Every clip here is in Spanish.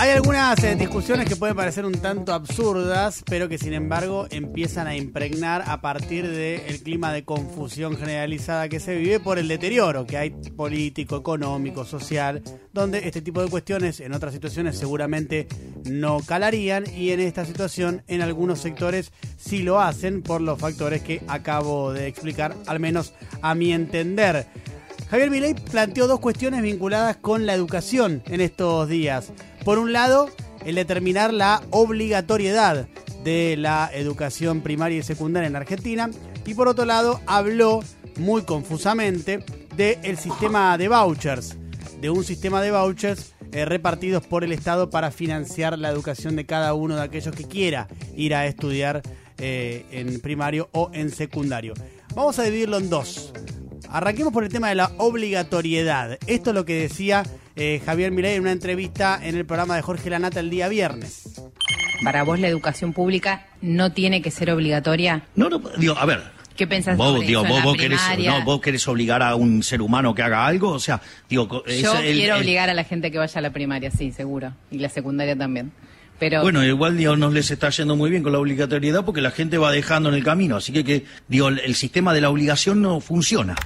Hay algunas eh, discusiones que pueden parecer un tanto absurdas, pero que sin embargo empiezan a impregnar a partir del clima de confusión generalizada que se vive por el deterioro que hay político, económico, social, donde este tipo de cuestiones en otras situaciones seguramente no calarían y en esta situación en algunos sectores sí lo hacen por los factores que acabo de explicar, al menos a mi entender. Javier Milei planteó dos cuestiones vinculadas con la educación en estos días. Por un lado, el determinar la obligatoriedad de la educación primaria y secundaria en Argentina. Y por otro lado, habló muy confusamente del sistema de vouchers, de un sistema de vouchers eh, repartidos por el Estado para financiar la educación de cada uno de aquellos que quiera ir a estudiar eh, en primario o en secundario. Vamos a dividirlo en dos. Arranquemos por el tema de la obligatoriedad. Esto es lo que decía eh, Javier Milei en una entrevista en el programa de Jorge Lanata el día viernes. ¿Para vos la educación pública no tiene que ser obligatoria? No, no, digo, a ver. ¿Qué pensás vos, sobre digo, eso en vos, la vos querés, no, vos querés obligar a un ser humano que haga algo, o sea, digo, Yo el- quiero el- obligar a la gente que vaya a la primaria, sí, seguro. Y la secundaria también. Pero Bueno, igual digo, no les está yendo muy bien con la obligatoriedad porque la gente va dejando en el camino, así que, que digo, el, el sistema de la obligación no funciona.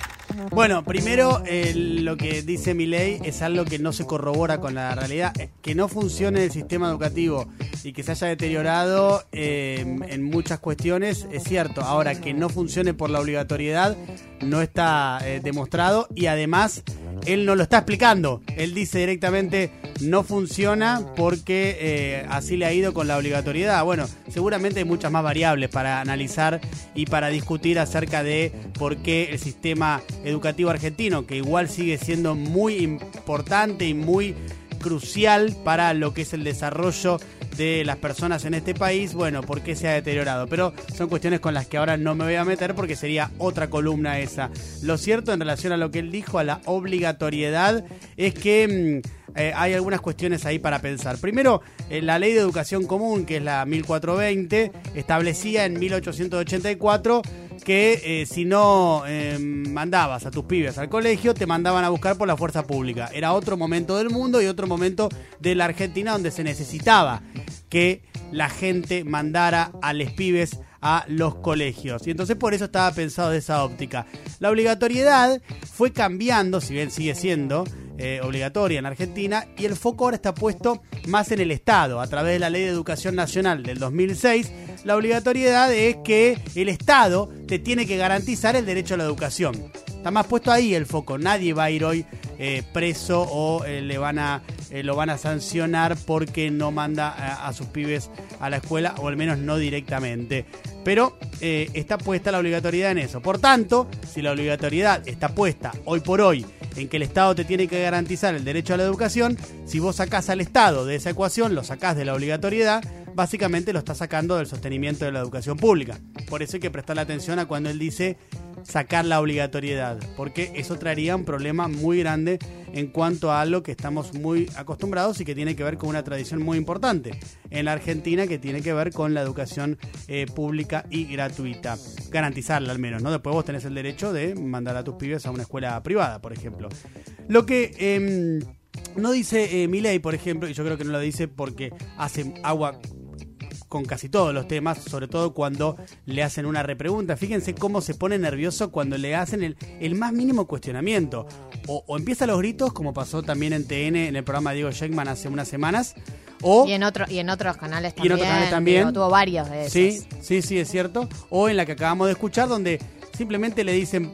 Bueno, primero eh, lo que dice mi ley es algo que no se corrobora con la realidad. Eh, Que no funcione el sistema educativo y que se haya deteriorado eh, en muchas cuestiones es cierto. Ahora, que no funcione por la obligatoriedad no está demostrado y además él no lo está explicando. Él dice directamente no funciona porque eh, así le ha ido con la obligatoriedad. Bueno, seguramente hay muchas más variables para analizar y para discutir acerca de por qué el sistema educativo argentino, que igual sigue siendo muy importante y muy crucial para lo que es el desarrollo de las personas en este país, bueno, por qué se ha deteriorado. Pero son cuestiones con las que ahora no me voy a meter porque sería otra columna esa. Lo cierto en relación a lo que él dijo, a la obligatoriedad, es que mm, eh, hay algunas cuestiones ahí para pensar. Primero, eh, la ley de educación común, que es la 1420, establecía en 1884 que eh, si no eh, mandabas a tus pibes al colegio, te mandaban a buscar por la fuerza pública. Era otro momento del mundo y otro momento de la Argentina donde se necesitaba que la gente mandara a los pibes a los colegios. Y entonces por eso estaba pensado de esa óptica. La obligatoriedad fue cambiando, si bien sigue siendo eh, obligatoria en Argentina, y el foco ahora está puesto más en el Estado. A través de la Ley de Educación Nacional del 2006, la obligatoriedad es que el Estado te tiene que garantizar el derecho a la educación. Está más puesto ahí el foco. Nadie va a ir hoy eh, preso o eh, le van a lo van a sancionar porque no manda a, sus pibes a la escuela o al menos no directamente. Pero está puesta la obligatoriedad en eso. Por tanto, si la obligatoriedad está puesta hoy por hoy en que el Estado te tiene que garantizar el derecho a la educación, si vos sacás al Estado de esa ecuación, lo sacás de la obligatoriedad, básicamente lo estás sacando del sostenimiento de la educación pública. Por eso hay que prestarle atención a cuando él dice sacar la obligatoriedad, porque eso traería un problema muy grande en cuanto a algo que estamos muy acostumbrados y que tiene que ver con una tradición muy importante en la Argentina que tiene que ver con la educación eh, pública y gratuita. Garantizarla al menos, ¿no? Después vos tenés el derecho de mandar a tus pibes a una escuela privada, por ejemplo. Lo que... em, no dice eh, Milei, por ejemplo, y yo creo que no lo dice porque hace agua con casi todos los temas, sobre todo cuando le hacen una repregunta. Fíjense cómo se pone nervioso cuando le hacen el, el más mínimo cuestionamiento. O, o empieza los gritos, como pasó también en TN, en el programa de Diego Sheckman hace unas semanas, o... Y en, otro, y en otros canales Y en también. otros canales también. digo, tuvo varios de esos. Sí, sí, sí, es cierto. O en la que acabamos de escuchar, donde simplemente le dicen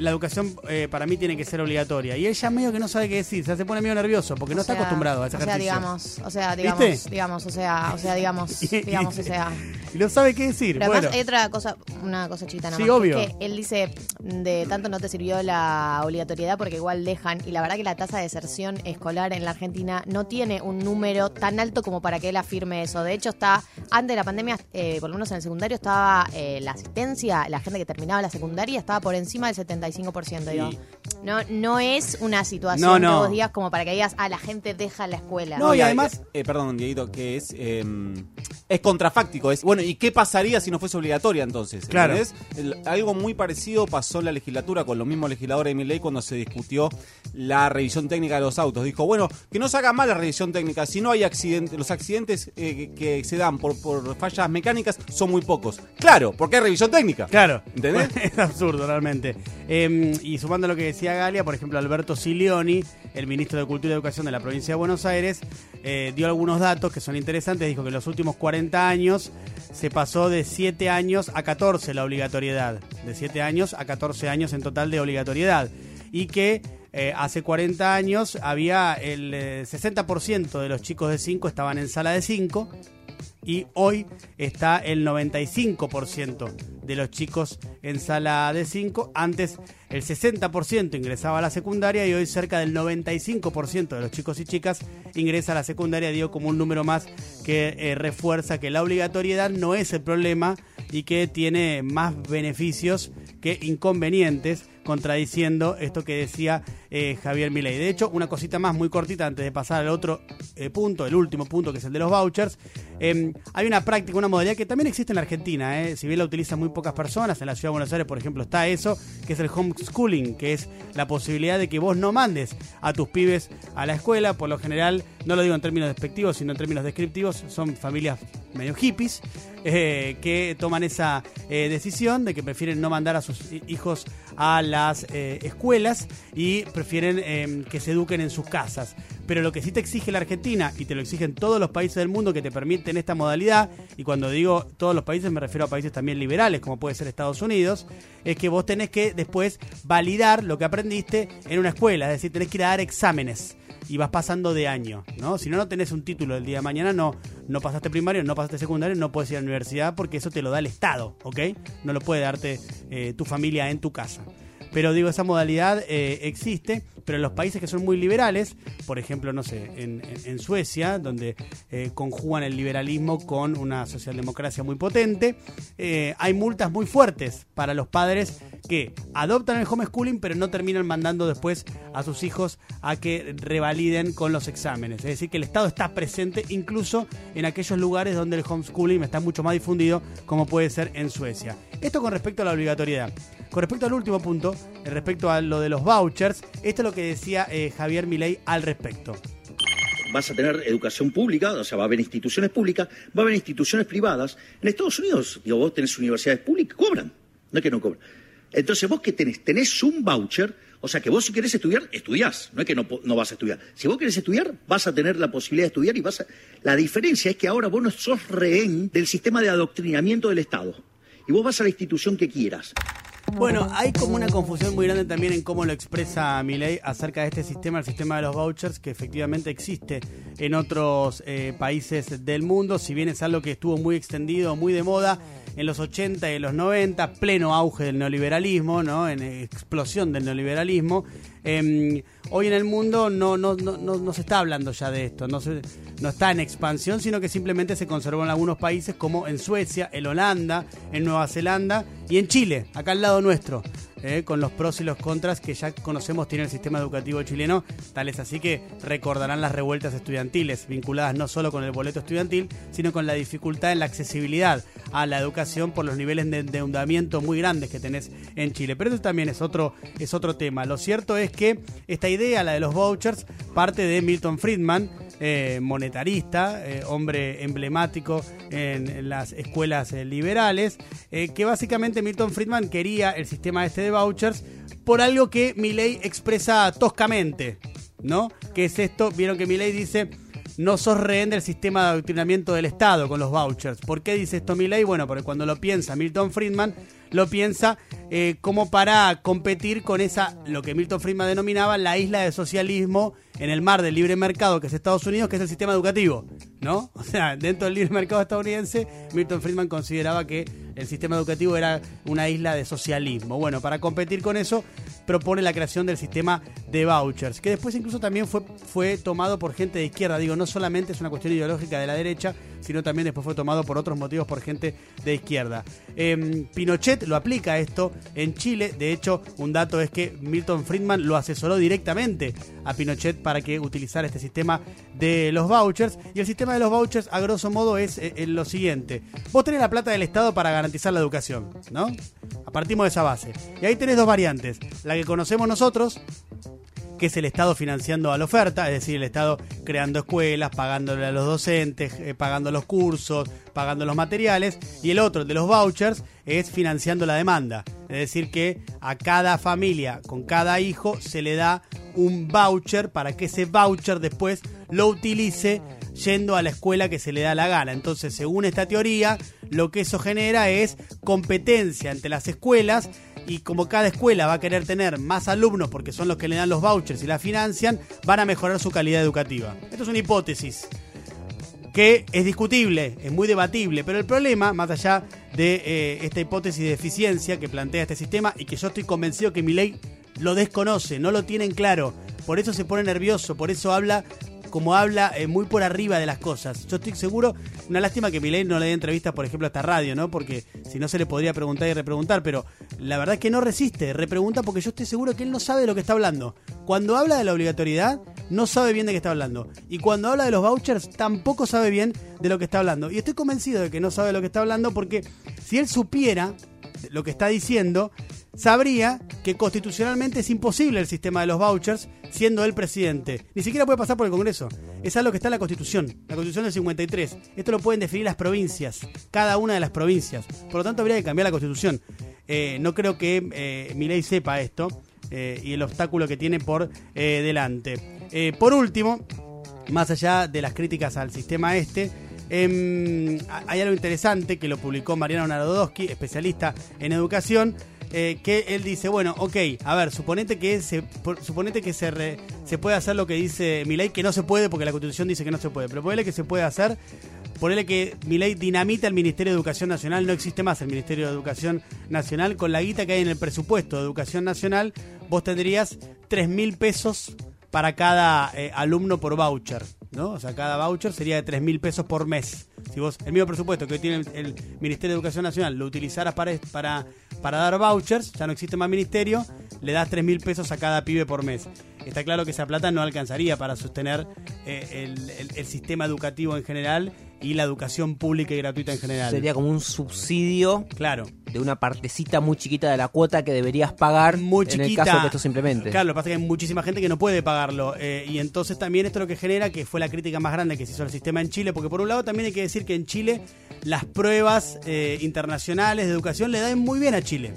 la educación eh, para mí tiene que ser obligatoria. Y ella medio que no sabe qué decir, se pone medio nervioso porque no O está sea, acostumbrado a ese O sea, digamos, o sea, digamos, ¿Viste? digamos, o sea, o sea, digamos, digamos, o sea. Y no sabe qué decir. Pero bueno, además hay otra cosa, una cosa chiquita nada Sí, obvio. Que él dice, de tanto no te sirvió la obligatoriedad porque igual dejan, y la verdad que la tasa de deserción escolar en la Argentina no tiene un número tan alto como para que él afirme eso. De hecho, está, antes de la pandemia, eh, por lo menos en el secundario, estaba eh, la asistencia, la gente que terminaba la secundaria estaba por encima del 75%. Digo, No, no es una situación No, no. que vos digas como para que digas, ah, la gente deja la escuela. No, y además- eh, perdón, Dieguito, que es eh, es contrafáctico. Es, bueno, ¿y qué pasaría si no fuese obligatoria entonces? Claro. algo muy parecido pasó en la legislatura con los mismos legisladores de mi ley cuando se discutió la revisión técnica de los autos. Dijo, bueno, que no se haga mal la revisión técnica. Si no hay accidentes, los accidentes eh, que, que se dan por, por fallas mecánicas son muy pocos. Claro, porque hay revisión técnica. Claro. ¿Entendés? es absurdo, realmente. Eh, y sumando a lo que decía Galia, por ejemplo, Alberto Silioni, el ministro de Cultura y Educación de la provincia de Buenos Aires, eh, dio algunos datos que son interesantes. Dijo que en los últimos 40 años se pasó de 7 años a 14 la obligatoriedad. De 7 años a 14 años en total de obligatoriedad. Y que eh, hace 40 años había el eh, 60% de los chicos de 5 estaban en sala de 5 y hoy está el 95% de los chicos en sala de 5. Antes el 60% ingresaba a la secundaria y hoy cerca del 95% de los chicos y chicas ingresa a la secundaria, digo como un número más que eh, refuerza que la obligatoriedad no es el problema y que tiene más beneficios que inconvenientes contradiciendo esto que decía eh, Javier Milei. De hecho, una cosita más muy cortita antes de pasar al otro eh, punto, el último punto que es el de los vouchers. Eh, hay una práctica, una modalidad que también existe en la Argentina, eh, si bien la utilizan muy pocas personas, en la ciudad de Buenos Aires, por ejemplo, está eso, que es el homeschooling, que es la posibilidad de que vos no mandes a tus pibes a la escuela, por lo general, no lo digo en términos despectivos, sino en términos descriptivos, son familias medio hippies eh, que toman esa decisión de que prefieren no mandar a sus hi- hijos a las escuelas y prefieren eh, que se eduquen en sus casas. Pero lo que sí te exige la Argentina y te lo exigen todos los países del mundo que te permiten esta modalidad, y cuando digo todos los países me refiero a países también liberales, como puede ser Estados Unidos, es que vos tenés que después validar lo que aprendiste en una escuela, es decir, tenés que ir a dar exámenes y vas pasando de año, ¿no? Si no, no tenés un título el día de mañana, no, no pasaste primario, no pasaste secundario, no puedes ir a la universidad porque eso te lo da el Estado, ¿ok? No lo puede darte eh, tu familia en tu casa. Pero digo, esa modalidad eh, existe, pero en los países que son muy liberales, por ejemplo, no sé, en, Suecia, donde eh, conjugan el liberalismo con una socialdemocracia muy potente, eh, hay multas muy fuertes para los padres que adoptan el homeschooling, pero no terminan mandando después a sus hijos a que revaliden con los exámenes. Es decir, que el Estado está presente incluso en aquellos lugares donde el homeschooling está mucho más difundido, como puede ser en Suecia. Esto con respecto a la obligatoriedad. Con respecto al último punto, respecto a lo de los vouchers, esto es lo que decía eh, Javier Milei al respecto. vas a tener educación pública, o sea, va a haber instituciones públicas, va a haber instituciones privadas. En Estados Unidos, digo, vos tenés universidades públicas, cobran, no es que no cobran. Entonces, vos que tenés, tenés un voucher, o sea, que vos si querés estudiar, estudiás, no es que no, no vas a estudiar. Si vos querés estudiar, vas a tener la posibilidad de estudiar y vas a... La diferencia es que ahora vos no sos rehén del sistema de adoctrinamiento del Estado. Y vos vas a la institución que quieras. Bueno, hay como una confusión muy grande también en cómo lo expresa Milei acerca de este sistema, el sistema de los vouchers, que efectivamente existe en otros eh, países del mundo, si bien es algo que estuvo muy extendido, muy de moda en los 80 y en los 90, pleno auge del neoliberalismo, ¿no? En explosión del neoliberalismo. Em, hoy en el mundo no, no, no, no, se está hablando ya de esto, no, no está en expansión, sino que simplemente se conservó en algunos países como en Suecia, en Holanda, en Nueva Zelanda y en Chile, acá al lado nuestro, eh, con los pros y los contras que ya conocemos tiene el sistema educativo chileno, tal es así que recordarán las revueltas estudiantiles, vinculadas no solo con el boleto estudiantil, sino con la dificultad en la accesibilidad a la educación por los niveles de endeudamiento muy grandes que tenés en Chile. Pero eso también es otro, es otro tema. Lo cierto es que esta idea, la de los vouchers, parte de Milton Friedman, eh, monetarista, eh, hombre emblemático en, las escuelas liberales, que básicamente Milton Friedman quería el sistema este vouchers por algo que Milley expresa toscamente, ¿no? Que es esto, vieron que Milley dice no sos rehén del sistema de adoctrinamiento del Estado con los vouchers. ¿Por qué dice esto Milley? Bueno, porque cuando lo piensa Milton Friedman, lo piensa eh, como para competir con esa, lo que Milton Friedman denominaba la isla de socialismo en el mar del libre mercado, que es Estados Unidos, que es el sistema educativo, ¿no? O sea, dentro del libre mercado estadounidense, Milton Friedman consideraba que el sistema educativo era una isla de socialismo. Bueno, para competir con eso, propone la creación del sistema de vouchers, que después incluso también fue, fue tomado por gente de izquierda. Digo, no solamente es una cuestión ideológica de la derecha, sino también después fue tomado por otros motivos por gente de izquierda. Em, Pinochet lo aplica esto en Chile. De hecho, un dato es que Milton Friedman lo asesoró directamente a Pinochet para que utilizara este sistema de los vouchers. Y el sistema de los vouchers, a grosso modo, es eh, lo siguiente. Vos tenés la plata del Estado para garantizar la educación, ¿no? Partimos de esa base. Y ahí tenés dos variantes. La que conocemos nosotros, que es el Estado financiando a la oferta, es decir, el Estado creando escuelas, pagándole a los docentes, eh, pagando los cursos, pagando los materiales, y el otro, de los vouchers, es financiando la demanda. Es decir, que a cada familia, con cada hijo, se le da un voucher para que ese voucher después lo utilice yendo a la escuela que se le da la gana. Entonces, según esta teoría, lo que eso genera es competencia entre las escuelas y como cada escuela va a querer tener más alumnos porque son los que le dan los vouchers y la financian, van a mejorar su calidad educativa. Esto es una hipótesis que es discutible, es muy debatible, pero el problema, más allá de eh, esta hipótesis de eficiencia que plantea este sistema y que yo estoy convencido que mi ley lo desconoce, no lo tienen claro, por eso se pone nervioso, por eso habla como habla eh, muy por arriba de las cosas. Yo estoy seguro, una lástima que Milei no le dé entrevistas, por ejemplo, a esta radio, ¿no? Porque si no se le podría preguntar y repreguntar, pero la verdad es que no resiste, repregunta porque yo estoy seguro que él no sabe de lo que está hablando. Cuando habla de la obligatoriedad, no sabe bien de qué está hablando. Y cuando habla de los vouchers, tampoco sabe bien de lo que está hablando. Y estoy convencido de que no sabe de lo que está hablando porque si él supiera lo que está diciendo, sabría que constitucionalmente es imposible el sistema de los vouchers siendo él presidente. Ni siquiera puede pasar por el Congreso. Es algo que está en la Constitución, la Constitución del 53. Esto lo pueden definir las provincias, cada una de las provincias. Por lo tanto, habría que cambiar la Constitución. Eh, no creo que eh, sepa esto eh, y el obstáculo que tiene por delante. por último, más allá de las críticas al sistema este, em, hay algo interesante que lo publicó Mariano Narodowski, especialista en educación, eh, que él dice, bueno, ok, a ver, suponete que se, suponete que se, se puede hacer lo que dice mi ley, que no se puede porque la constitución dice que no se puede, pero ponele que se puede hacer, ponele que mi ley dinamita el Ministerio de Educación Nacional, no existe más el Ministerio de Educación Nacional, con la guita que hay en el presupuesto de Educación Nacional, vos tendrías 3 mil pesos para cada eh, alumno por voucher, ¿no? O sea, cada voucher sería de 3 mil pesos por mes. Si vos el mismo presupuesto que tiene el Ministerio de Educación Nacional lo utilizaras para para dar vouchers, ya no existe más ministerio, le das 3 mil pesos a cada pibe por mes. Está claro que esa plata no alcanzaría para sostener eh, el, sistema educativo en general y la educación pública y gratuita en general. Sería como un subsidio claro. de una partecita muy chiquita de la cuota que deberías pagar muy en el caso de que esto simplemente. Claro, lo que pasa es que hay muchísima gente que no puede pagarlo. Eh, y entonces también esto lo que genera, que fue la crítica más grande que se hizo al sistema en Chile, porque por un lado también hay que decir que en Chile las pruebas eh, internacionales de educación le dan muy bien a Chile.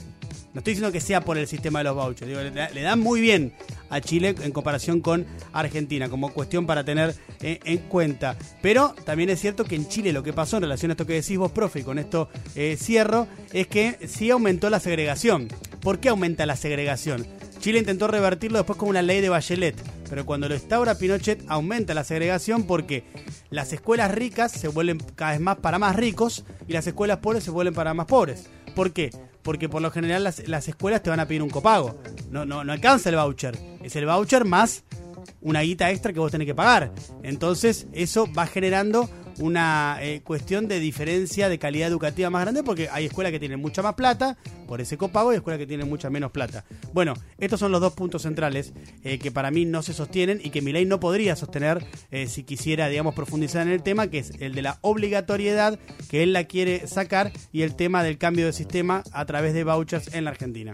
No estoy diciendo que sea por el sistema de los vouchers, le, dan muy bien a Chile en comparación con Argentina, como cuestión para tener eh, en cuenta. Pero también es cierto que en Chile lo que pasó en relación a esto que decís vos, profe, y con esto eh, cierro, es que sí aumentó la segregación. ¿Por qué aumenta la segregación? Chile intentó revertirlo después con una ley de Bachelet, pero cuando lo instaura Pinochet aumenta la segregación porque las escuelas ricas se vuelven cada vez más para más ricos y las escuelas pobres se vuelven para más pobres. ¿Por qué? porque por lo general las, escuelas te van a pedir un copago. No, no, no alcanza el voucher. Es el voucher más una guita extra que vos tenés que pagar. Entonces, eso va generando una eh, cuestión de diferencia de calidad educativa más grande porque hay escuelas que tienen mucha más plata por ese copago y escuelas que tienen mucha menos plata. Bueno, estos son los dos puntos centrales eh, que para mí no se sostienen y que mi ley no podría sostener eh, si quisiera, digamos, profundizar en el tema, que es el de la obligatoriedad que él la quiere sacar y el tema del cambio de sistema a través de vouchers en la Argentina.